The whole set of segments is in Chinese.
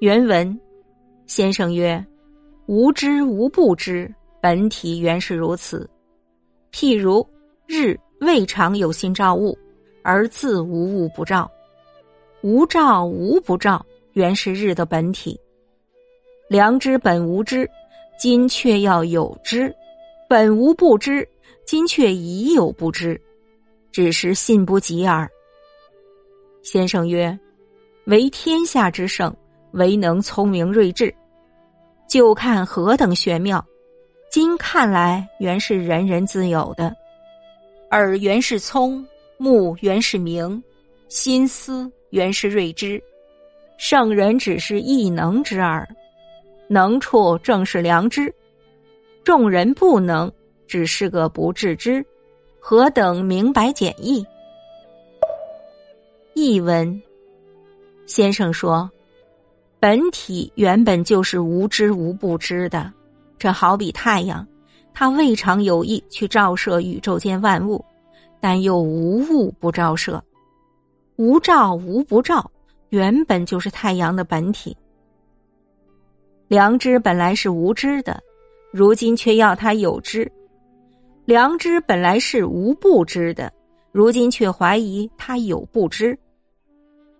原文，先生曰：“无知无不知，本体原是如此。譬如日未尝有心照物，而自无物不照；无照无不照，原是日的本体。良知本无知，今却要有知；本无不知，今却已有不知，只是信不及耳。”先生曰：“为天下之圣。”唯能聪明睿智，就看何等玄妙。今看来，原是人人自有的。耳原是聪，目原是明，心思原是睿知。圣人只是异能之耳，能处正是良知。众人不能，只是个不智之。何等明白简易？译文：先生说。本体原本就是无知无不知的，这好比太阳，它未尝有意去照射宇宙间万物，但又无物不照射，无照无不照，原本就是太阳的本体。良知本来是无知的，如今却要它有知；良知本来是无不知的，如今却怀疑它有不知。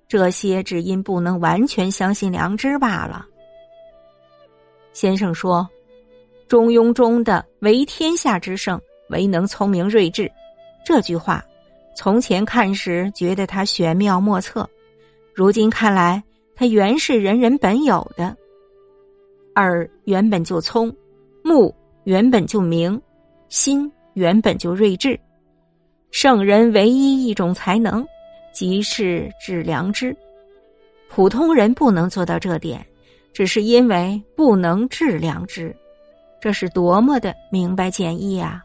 这些只因不能完全相信良知罢了。先生说：“中庸中的为天下之圣，唯能聪明睿智。”这句话，从前看时觉得它玄妙莫测，如今看来，它原是人人本有的。耳原本就聪，目原本就明，心原本就睿智。圣人唯一一种才能。即是致良知，普通人不能做到这点，只是因为不能致良知，这是多么的明白简易啊！